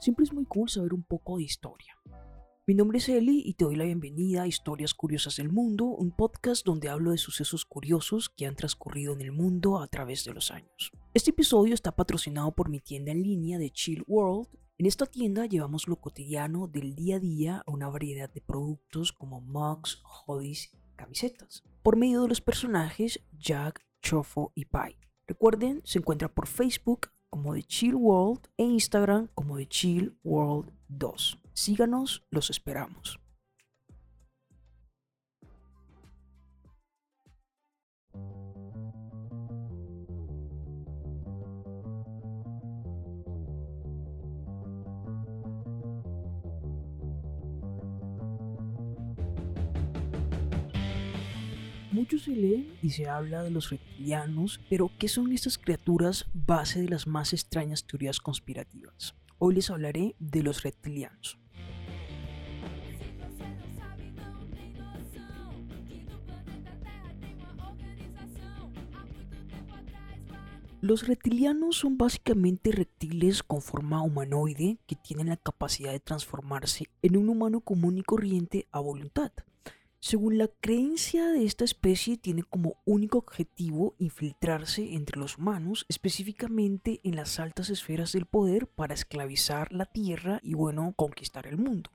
Siempre es muy cool saber un poco de historia. Mi nombre es Eli y te doy la bienvenida a Historias Curiosas del Mundo, un podcast donde hablo de sucesos curiosos que han transcurrido en el mundo a través de los años. Este episodio está patrocinado por mi tienda en línea de Chill World. En esta tienda llevamos lo cotidiano del día a día a una variedad de productos como mugs, hoodies camisetas, por medio de los personajes Jack, Chofo y Pai. Recuerden, se encuentra por Facebook como The Chill World e Instagram como The Chill World 2. Síganos, los esperamos. Mucho se lee y se habla de los reptilianos, pero ¿qué son estas criaturas base de las más extrañas teorías conspirativas? Hoy les hablaré de los reptilianos. Los reptilianos son básicamente reptiles con forma humanoide que tienen la capacidad de transformarse en un humano común y corriente a voluntad. Según la creencia de esta especie, tiene como único objetivo infiltrarse entre los humanos, específicamente en las altas esferas del poder para esclavizar la Tierra y bueno, conquistar el mundo.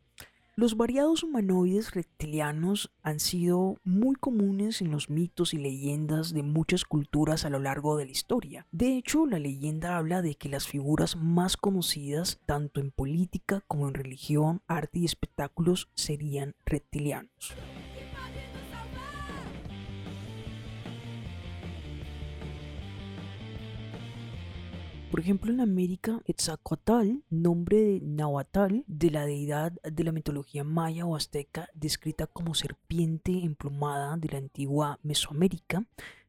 Los variados humanoides reptilianos han sido muy comunes en los mitos y leyendas de muchas culturas a lo largo de la historia. De hecho, la leyenda habla de que las figuras más conocidas, tanto en política como en religión, arte y espectáculos, serían reptilianos. Por ejemplo, en América, Etzacoatl, nombre de Nahuatl, de la deidad de la mitología maya o azteca, descrita como serpiente emplumada de la antigua Mesoamérica,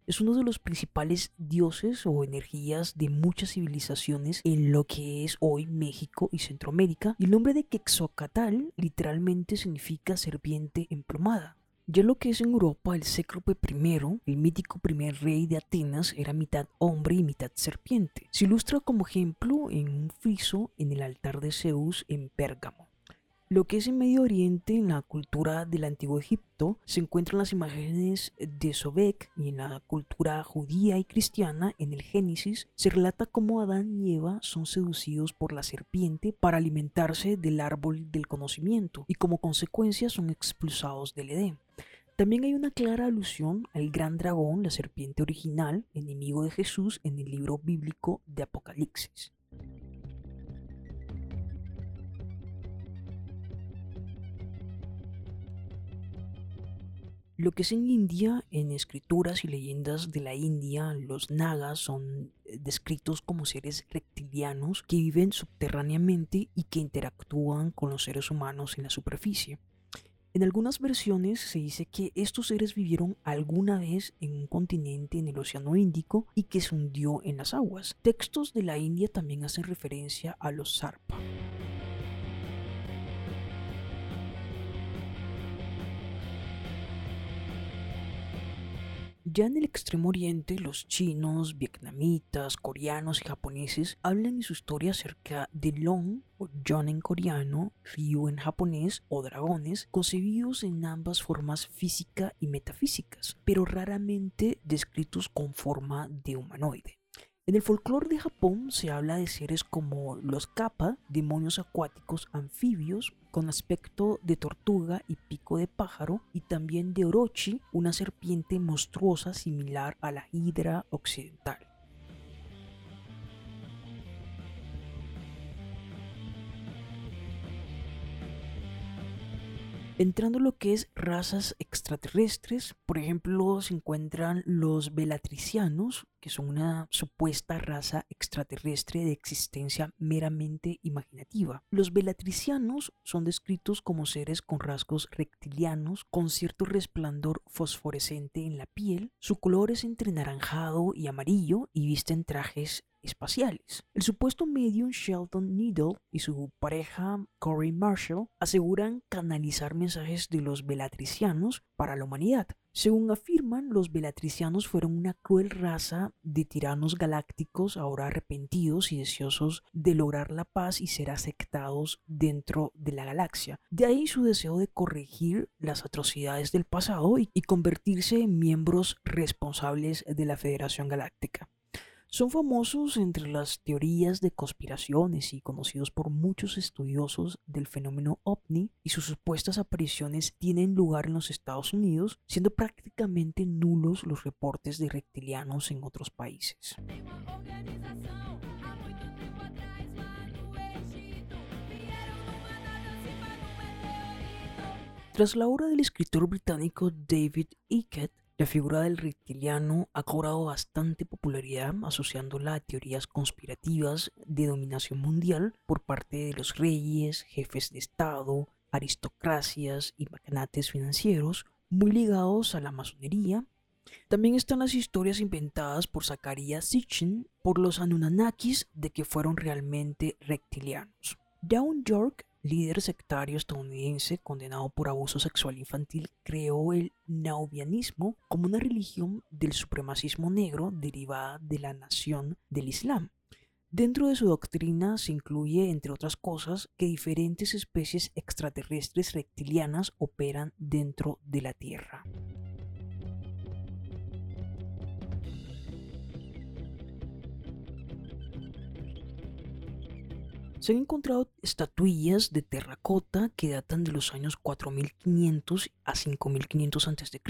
es uno de los principales dioses o energías de muchas civilizaciones en lo que es hoy México y Centroamérica. Y el nombre de Quetzalcoatl literalmente significa serpiente emplumada. Ya lo que es en Europa, el Cécrope I, el mítico primer rey de Atenas, era mitad hombre y mitad serpiente. Se ilustra como ejemplo en un friso en el altar de Zeus en Pérgamo. Lo que es en Medio Oriente, en la cultura del Antiguo Egipto, se encuentran las imágenes de Sobek y en la cultura judía y cristiana, en el Génesis, se relata cómo Adán y Eva son seducidos por la serpiente para alimentarse del árbol del conocimiento y como consecuencia son expulsados del Edén. También hay una clara alusión al gran dragón, la serpiente original, enemigo de Jesús, en el libro bíblico de Apocalipsis. Lo que es en India, en escrituras y leyendas de la India, los nagas son eh, descritos como seres reptilianos que viven subterráneamente y que interactúan con los seres humanos en la superficie. En algunas versiones se dice que estos seres vivieron alguna vez en un continente en el Océano Índico y que se hundió en las aguas. Textos de la India también hacen referencia a los Sarpa. Ya en el extremo oriente, los chinos, vietnamitas, coreanos y japoneses hablan en su historia acerca de Long o John en coreano, Ryu en japonés o dragones, concebidos en ambas formas física y metafísicas, pero raramente descritos con forma de humanoide. En el folclore de Japón se habla de seres como los kappa, demonios acuáticos anfibios con aspecto de tortuga y pico de pájaro, y también de Orochi, una serpiente monstruosa similar a la hidra occidental. Entrando en lo que es razas extraterrestres, por ejemplo, se encuentran los velatricianos, que son una supuesta raza extraterrestre de existencia meramente imaginativa. Los velatricianos son descritos como seres con rasgos reptilianos, con cierto resplandor fosforescente en la piel. Su color es entre naranjado y amarillo y visten trajes espaciales. El supuesto medium Sheldon Needle y su pareja Corey Marshall aseguran canalizar mensajes de los velatricianos para la humanidad. Según afirman, los velatricianos fueron una cruel raza de tiranos galácticos ahora arrepentidos y deseosos de lograr la paz y ser aceptados dentro de la galaxia. De ahí su deseo de corregir las atrocidades del pasado y, convertirse en miembros responsables de la Federación Galáctica. Son famosos entre las teorías de conspiraciones y conocidos por muchos estudiosos del fenómeno ovni y sus supuestas apariciones tienen lugar en los Estados Unidos, siendo prácticamente nulos los reportes de reptilianos en otros países. Tras la obra del escritor británico David Eckett, la figura del reptiliano ha cobrado bastante popularidad asociándola a teorías conspirativas de dominación mundial por parte de los reyes, jefes de Estado, aristocracias y magnates financieros muy ligados a la masonería. También están las historias inventadas por Zachariah Sitchin por los Anunnakis de que fueron realmente reptilianos. Down York líder sectario estadounidense condenado por abuso sexual infantil, creó el naubianismo como una religión del supremacismo negro derivada de la nación del Islam. Dentro de su doctrina se incluye, entre otras cosas, que diferentes especies extraterrestres reptilianas operan dentro de la Tierra. Se han encontrado estatuillas de terracota que datan de los años 4500 a 5500 a.C.,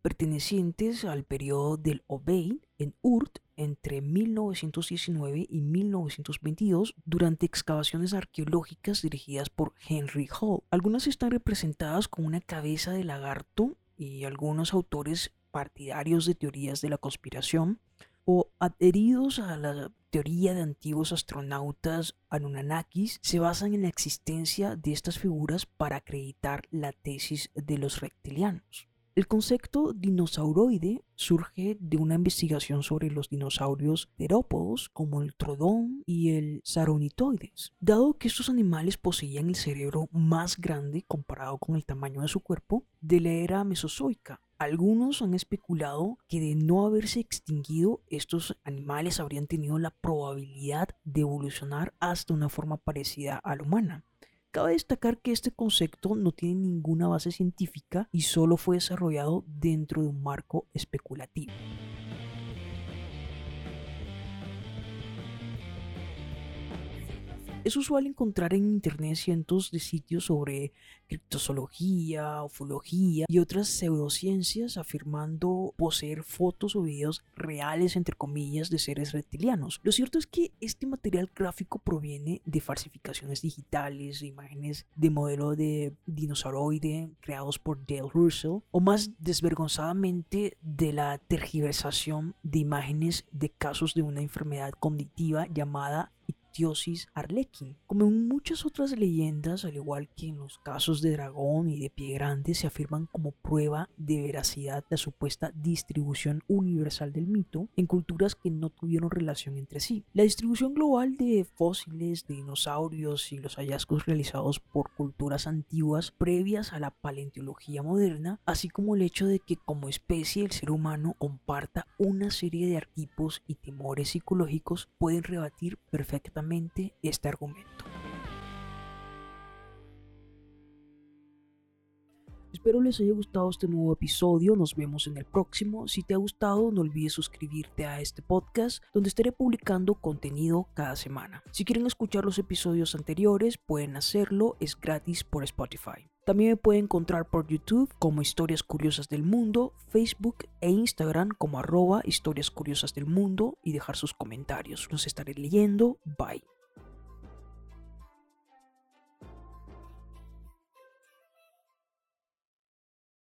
pertenecientes al periodo del Obeid en Urt entre 1919 y 1922 durante excavaciones arqueológicas dirigidas por Henry Hall. Algunas están representadas con una cabeza de lagarto y algunos autores partidarios de teorías de la conspiración o adheridos a la teoría de antiguos astronautas Anunnakis se basan en la existencia de estas figuras para acreditar la tesis de los reptilianos. El concepto dinosauroide surge de una investigación sobre los dinosaurios terópodos como el trodón y el saronitoides. Dado que estos animales poseían el cerebro más grande comparado con el tamaño de su cuerpo de la era mesozoica, algunos han especulado que de no haberse extinguido, estos animales habrían tenido la probabilidad de evolucionar hasta una forma parecida a la humana. Cabe destacar que este concepto no tiene ninguna base científica y solo fue desarrollado dentro de un marco especulativo. Es usual encontrar en internet cientos de sitios sobre criptozoología, ufología y otras pseudociencias afirmando poseer fotos o videos reales, entre comillas, de seres reptilianos. Lo cierto es que este material gráfico proviene de falsificaciones digitales, de imágenes de modelo de dinosauroide creados por Dale Russell, o más desvergonzadamente de la tergiversación de imágenes de casos de una enfermedad cognitiva llamada Arlequín. Como en muchas otras leyendas, al igual que en los casos de dragón y de pie grande, se afirman como prueba de veracidad la supuesta distribución universal del mito en culturas que no tuvieron relación entre sí. La distribución global de fósiles, de dinosaurios y los hallazgos realizados por culturas antiguas previas a la paleontología moderna, así como el hecho de que como especie el ser humano comparta una serie de arquetipos y temores psicológicos, pueden rebatir perfectamente este argumento. Espero les haya gustado este nuevo episodio, nos vemos en el próximo. Si te ha gustado, no olvides suscribirte a este podcast donde estaré publicando contenido cada semana. Si quieren escuchar los episodios anteriores, pueden hacerlo, es gratis por Spotify. También me pueden encontrar por YouTube como Historias Curiosas del Mundo, Facebook e Instagram como arroba Historias Curiosas del Mundo y dejar sus comentarios. Los estaré leyendo. Bye.